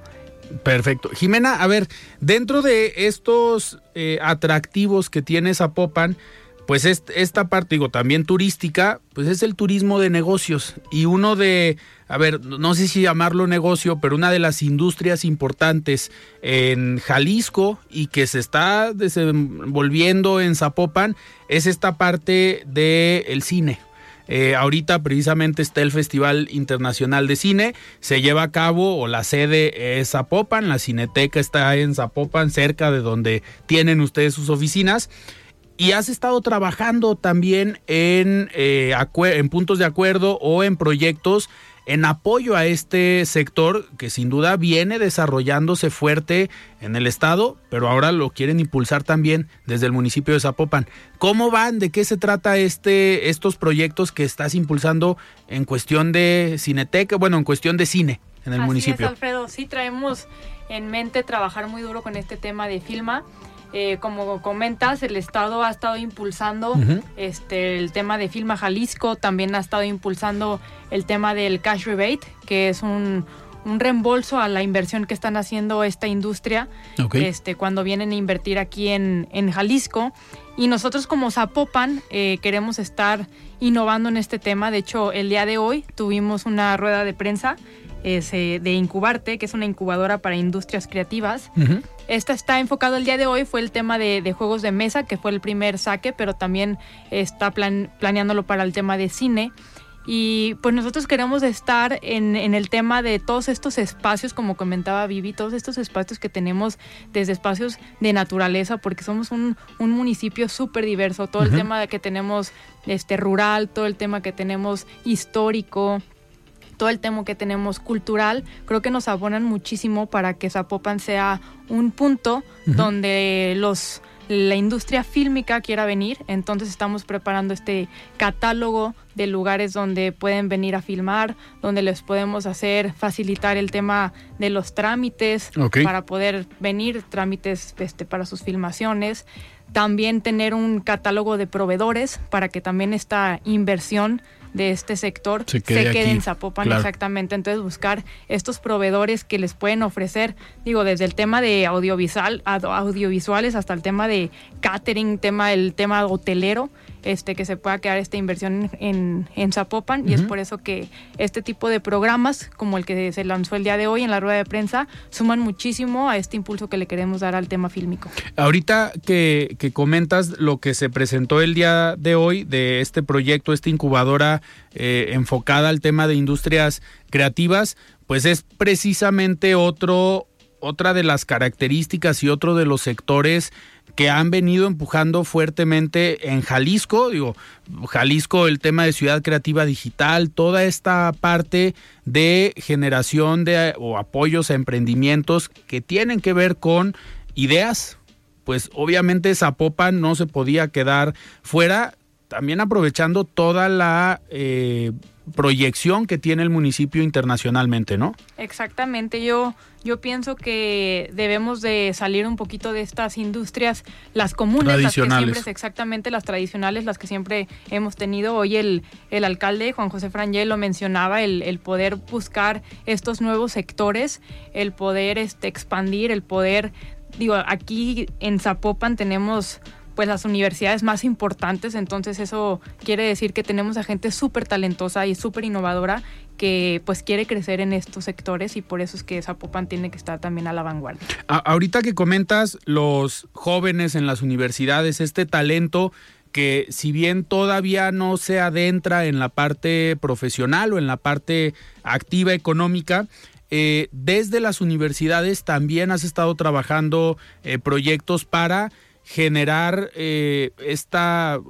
Perfecto. Jimena, a ver, dentro de estos eh, atractivos que tiene Zapopan, pues esta parte, digo, también turística, pues es el turismo de negocios. Y uno de, a ver, no sé si llamarlo negocio, pero una de las industrias importantes en Jalisco y que se está desenvolviendo en Zapopan es esta parte del cine. Eh, ahorita precisamente está el Festival Internacional de Cine, se lleva a cabo o la sede es Zapopan, la cineteca está en Zapopan, cerca de donde tienen ustedes sus oficinas y has estado trabajando también en, eh, en puntos de acuerdo o en proyectos en apoyo a este sector que sin duda viene desarrollándose fuerte en el estado, pero ahora lo quieren impulsar también desde el municipio de Zapopan. ¿Cómo van? ¿De qué se trata este estos proyectos que estás impulsando en cuestión de cineteca, bueno, en cuestión de cine en el Así municipio? Es, Alfredo, sí traemos en mente trabajar muy duro con este tema de Filma. Eh, como comentas, el Estado ha estado impulsando este, el tema de Filma Jalisco, también ha estado impulsando el tema del cash rebate, que es un, un reembolso a la inversión que están haciendo esta industria este, cuando vienen a invertir aquí en, en Jalisco. Y nosotros como Zapopan eh, queremos estar innovando en este tema. De hecho, el día de hoy tuvimos una rueda de prensa eh, de Incubarte, que es una incubadora para industrias creativas. Esta está enfocado el día de hoy, fue el tema de, juegos de mesa, que fue el primer saque, pero también está planeándolo para el tema de cine. Y pues nosotros queremos estar en, el tema de todos estos espacios, como comentaba Vivi, todos estos espacios que tenemos desde espacios de naturaleza, porque somos un, municipio súper diverso, todo el tema que tenemos este rural, todo el tema que tenemos histórico, todo el tema que tenemos cultural, creo que nos abonan muchísimo para que Zapopan sea un punto donde los la industria fílmica quiera venir, entonces estamos preparando este catálogo de lugares donde pueden venir a filmar, donde les podemos hacer facilitar el tema de los trámites para poder venir, trámites este, para sus filmaciones. También tener un catálogo de proveedores para que también esta inversión de este sector se quede, en Zapopan exactamente. Entonces buscar estos proveedores que les pueden ofrecer, digo, desde el tema de audiovisual, audiovisuales hasta el tema de catering, tema el tema hotelero, este, que se pueda quedar esta inversión en, en Zapopan y es por eso que este tipo de programas como el que se lanzó el día de hoy en la rueda de prensa suman muchísimo a este impulso que le queremos dar al tema fílmico. Ahorita que, que comentas lo que se presentó el día de hoy de este proyecto, esta incubadora eh, enfocada al tema de industrias creativas, pues es precisamente otro otra de las características y otro de los sectores que han venido empujando fuertemente en Jalisco, digo, Jalisco, el tema de ciudad creativa digital, toda esta parte de generación de o apoyos a emprendimientos que tienen que ver con ideas, pues obviamente Zapopan no se podía quedar fuera, también aprovechando toda la eh, proyección que tiene el municipio internacionalmente, ¿no? Exactamente, yo yo pienso que debemos de salir un poquito de estas industrias, las comunes, las que siempre, exactamente las tradicionales, las que siempre hemos tenido. Hoy el, el alcalde Juan José Frangel lo mencionaba, el, el poder buscar estos nuevos sectores, el poder este, expandir, el poder, digo, aquí en Zapopan tenemos pues las universidades más importantes, entonces eso quiere decir que tenemos a gente súper talentosa y súper innovadora que pues quiere crecer en estos sectores y por eso es que Zapopan tiene que estar también a la vanguardia. ahorita que comentas los jóvenes en las universidades, este talento que si bien todavía no se adentra en la parte profesional o en la parte activa económica, eh, desde las universidades también has estado trabajando eh, proyectos para generar eh, esta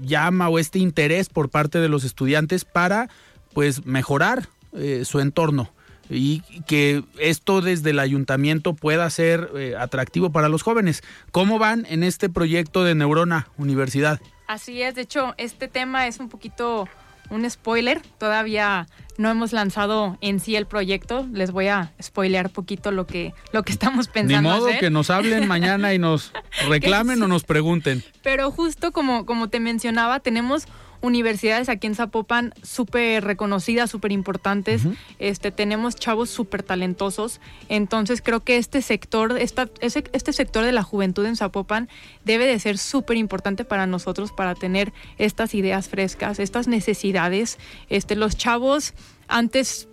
llama o este interés por parte de los estudiantes para pues mejorar eh, su entorno y que esto desde el ayuntamiento pueda ser eh, atractivo para los jóvenes. ¿Cómo van en este proyecto de Neurona Universidad? Así es, de hecho, este tema es un poquito un spoiler, todavía no hemos lanzado en sí el proyecto. Les voy a spoilear poquito lo que, lo que estamos pensando. Ni modo que nos hablen mañana y nos [laughs] reclamen o nos pregunten. Pero justo como, como te mencionaba, tenemos universidades aquí en Zapopan súper reconocidas, súper importantes. este, tenemos chavos súper talentosos. Entonces creo que este sector, esta, este sector de la juventud en Zapopan debe de ser súper importante para nosotros para tener estas ideas frescas, estas necesidades. Este, los chavos antes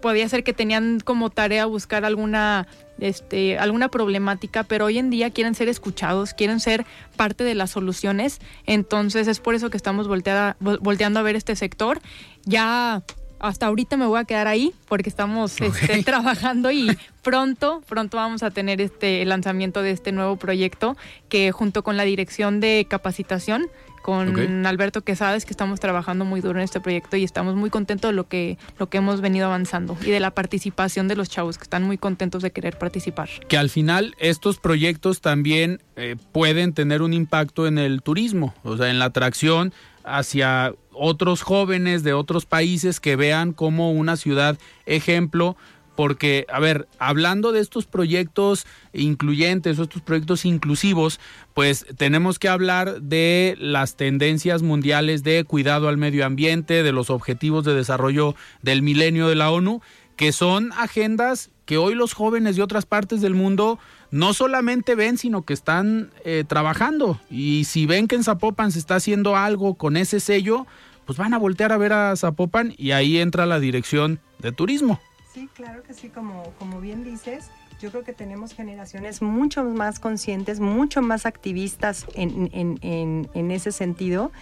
podía ser que tenían como tarea buscar alguna este, alguna problemática, pero hoy en día quieren ser escuchados, quieren ser parte de las soluciones. Entonces es por eso que estamos volteando a ver este sector. Ya hasta ahorita me voy a quedar ahí porque estamos este, [laughs] trabajando y pronto, pronto vamos a tener este el lanzamiento de este nuevo proyecto que junto con la dirección de capacitación con Alberto Quesada que estamos trabajando muy duro en este proyecto y estamos muy contentos de lo que, lo que hemos venido avanzando y de la participación de los chavos que están muy contentos de querer participar. Que al final estos proyectos también eh, pueden tener un impacto en el turismo, o sea, en la atracción hacia otros jóvenes de otros países que vean como una ciudad ejemplo porque, a ver, hablando de estos proyectos incluyentes o estos proyectos inclusivos, pues tenemos que hablar de las tendencias mundiales de cuidado al medio ambiente, de los objetivos de desarrollo del milenio de la ONU, que son agendas que hoy los jóvenes de otras partes del mundo no solamente ven, sino que están eh, trabajando. Y si ven que en Zapopan se está haciendo algo con ese sello, pues van a voltear a ver a Zapopan y ahí entra la dirección de turismo. Sí, claro que sí, como, como bien dices, yo creo que tenemos generaciones mucho más conscientes, mucho más activistas en, en, en, en ese sentido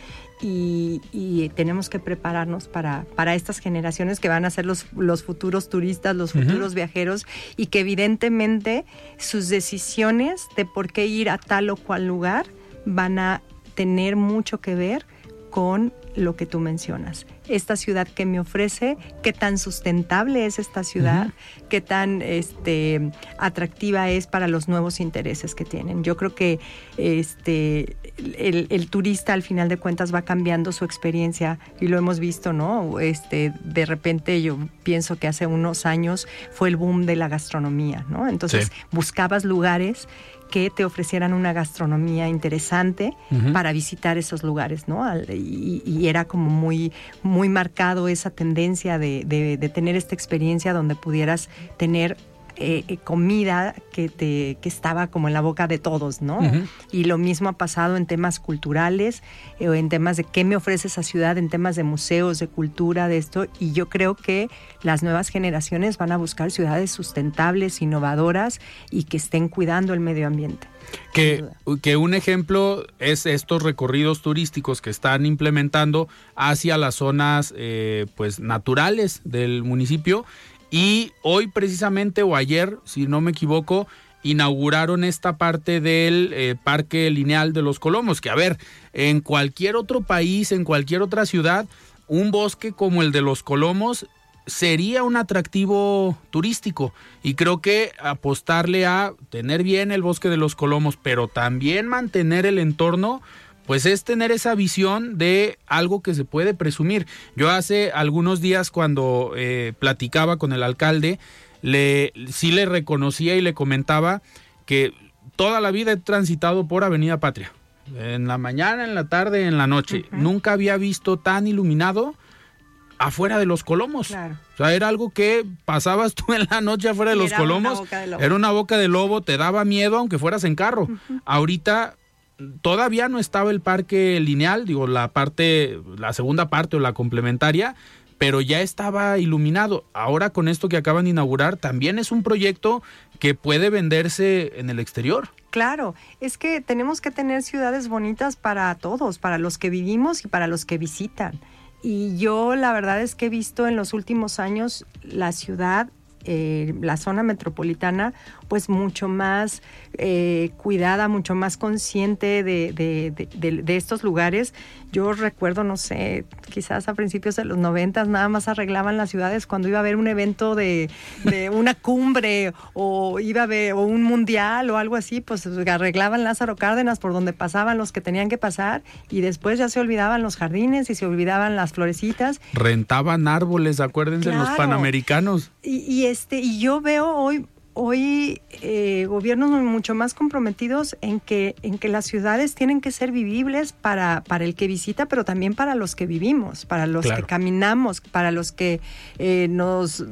y, y, tenemos que prepararnos para, para estas generaciones que van a ser los, los futuros turistas, los futuros uh -huh. viajeros y que evidentemente sus decisiones de por qué ir a tal o cual lugar van a tener mucho que ver con lo que tú mencionas. Esta ciudad que me ofrece, qué tan sustentable es esta ciudad, uh -huh. qué tan este, atractiva es para los nuevos intereses que tienen. Yo creo que este, el, el, turista al final de cuentas va cambiando su experiencia y lo hemos visto, ¿no? Este, de repente yo pienso que hace unos años fue el boom de la gastronomía, ¿no? Entonces sí. buscabas lugares que te ofrecieran una gastronomía interesante uh -huh. para visitar esos lugares, ¿no? Y, y, era como muy, muy marcado esa tendencia de, de, de tener esta experiencia donde pudieras tener eh, comida que, te, que estaba como en la boca de todos, ¿no? Uh -huh. Y lo mismo ha pasado en temas culturales, eh, en temas de qué me ofrece esa ciudad, en temas de museos, de cultura, de esto. Y yo creo que las nuevas generaciones van a buscar ciudades sustentables, innovadoras y que estén cuidando el medio ambiente. Que, que, un ejemplo es estos recorridos turísticos que están implementando hacia las zonas eh, pues naturales del municipio y hoy precisamente o ayer, si no me equivoco, inauguraron esta parte del eh, Parque Lineal de los Colomos, que a ver, en cualquier otro país, en cualquier otra ciudad, un bosque como el de los Colomos sería un atractivo turístico. Y creo que apostarle a tener bien el bosque de los Colomos, pero también mantener el entorno, pues es tener esa visión de algo que se puede presumir. Yo hace algunos días cuando eh, platicaba con el alcalde, le, sí le reconocía y le comentaba que toda la vida he transitado por Avenida Patria. En la mañana, en la tarde, en la noche. Uh -huh. Nunca había visto tan iluminado afuera de los colomos. Claro. O sea, era algo que pasabas tú en la noche afuera de los era colomos. Una era una boca de lobo, te daba miedo aunque fueras en carro. Uh -huh. Ahorita todavía no estaba el parque lineal, digo, la parte, la segunda parte o la complementaria, pero ya estaba iluminado. Ahora con esto que acaban de inaugurar, también es un proyecto que puede venderse en el exterior. Claro, es que tenemos que tener ciudades bonitas para todos, para los que vivimos y para los que visitan. Y yo la verdad es que he visto en los últimos años la ciudad eh, la zona metropolitana pues mucho más eh, cuidada, mucho más consciente de, de, de, de, estos lugares. Yo recuerdo, no sé, quizás a principios de los noventas nada más arreglaban las ciudades cuando iba a haber un evento de, una cumbre o iba a haber o un mundial o algo así, pues arreglaban Lázaro Cárdenas por donde pasaban los que tenían que pasar y después ya se olvidaban los jardines y se olvidaban las florecitas. Rentaban árboles, acuérdense, claro. los panamericanos. Y, y, este, y yo veo hoy hoy eh, gobiernos mucho más comprometidos en que, en que las ciudades tienen que ser vivibles para, para el que visita, pero también para los que vivimos, para los claro. que caminamos, para los que eh, nos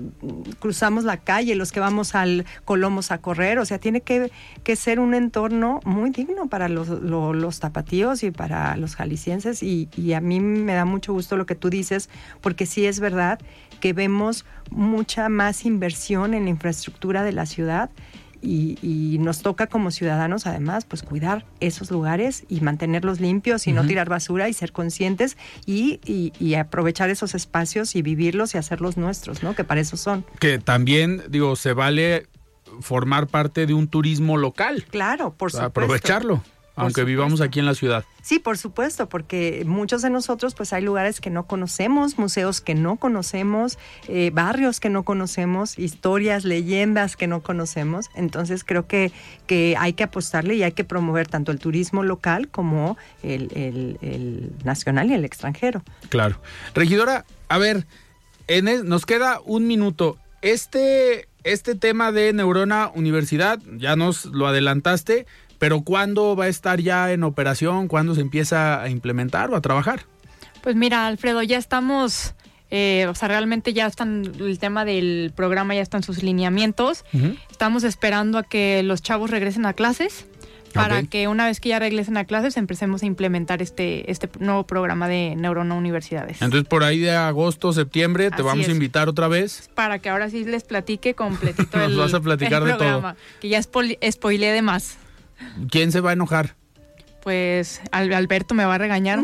cruzamos la calle, los que vamos al Colomos a correr. O sea, tiene que, que ser un entorno muy digno para los, los, los tapatíos y para los jaliscienses. Y, y a mí me da mucho gusto lo que tú dices, porque sí es verdad que vemos mucha más inversión en la infraestructura de la ciudad y, y, nos toca como ciudadanos además pues cuidar esos lugares y mantenerlos limpios y uh -huh. no tirar basura y ser conscientes y, y, y, aprovechar esos espacios y vivirlos y hacerlos nuestros, ¿no? Que para eso son. Que también, digo, se vale formar parte de un turismo local. Claro, por supuesto. Aprovecharlo aunque vivamos aquí en la ciudad. Sí, por supuesto, porque muchos de nosotros pues hay lugares que no conocemos, museos que no conocemos, eh, barrios que no conocemos, historias, leyendas que no conocemos. Entonces creo que, que hay que apostarle y hay que promover tanto el turismo local como el, el, el nacional y el extranjero. Claro. Regidora, a ver, en el, nos queda un minuto. Este este tema de Neurona Universidad, ya nos lo adelantaste, pero ¿cuándo va a estar ya en operación? ¿Cuándo se empieza a implementar o a trabajar? Pues mira, Alfredo, ya estamos, eh, o sea, realmente ya están, el tema del programa ya están sus lineamientos. Estamos esperando a que los chavos regresen a clases para que una vez que ya regresen a clases empecemos a implementar este, este nuevo programa de Neurona Universidades. Entonces por ahí de agosto, septiembre, te Así vamos a invitar otra vez. Para que ahora sí les platique completito [laughs] Nos el, vas a platicar el de todo. programa, Que ya de más. ¿Quién se va a enojar? Pues Al- Alberto me va a regañar.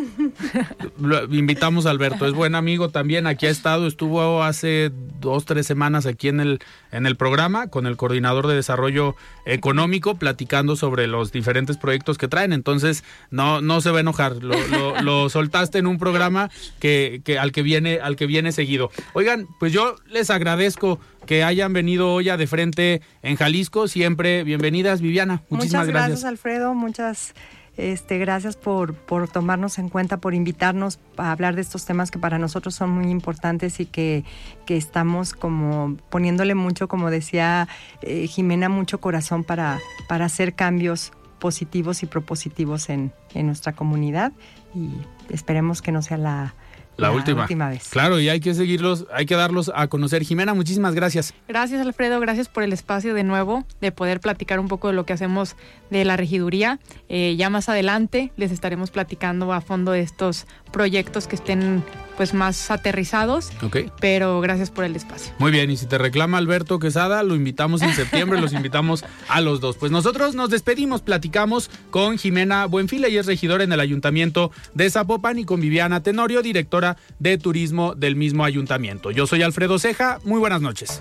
[laughs] Lo- invitamos a Alberto, es buen amigo también, aquí ha estado, estuvo hace dos, tres semanas aquí en el, en el programa con el coordinador de desarrollo económico, platicando sobre los diferentes proyectos que traen, entonces no, no se va a enojar, lo, lo- lo soltaste en un programa que, que al que viene, al que viene seguido. Oigan, pues yo les agradezco que hayan venido hoy a de frente en Jalisco, siempre bienvenidas, Viviana, muchísimas Muchas gracias, Alfredo. Muchas este, gracias por, por tomarnos en cuenta, por invitarnos a hablar de estos temas que para nosotros son muy importantes y que, que estamos como poniéndole mucho, como decía eh, Jimena, mucho corazón para, para hacer cambios positivos y propositivos en, en nuestra comunidad. Y esperemos que no sea la, La, última. vez. Claro, y hay que seguirlos, hay que darlos a conocer. Jimena, muchísimas gracias. Gracias Alfredo, gracias por el espacio de nuevo, de poder platicar un poco de lo que hacemos de la regiduría. Eh, ya más adelante les estaremos platicando a fondo de estos proyectos que estén pues más aterrizados, Ok. pero gracias por el espacio. Muy bien, y si te reclama Alberto Quesada, lo invitamos en septiembre, los [laughs] invitamos a los dos. Pues nosotros nos despedimos, platicamos con Jimena Buenfila, y es regidora en el Ayuntamiento de Zapopan, y con Viviana Tenorio, directora de turismo del mismo ayuntamiento. Yo soy Alfredo Ceja, muy buenas noches.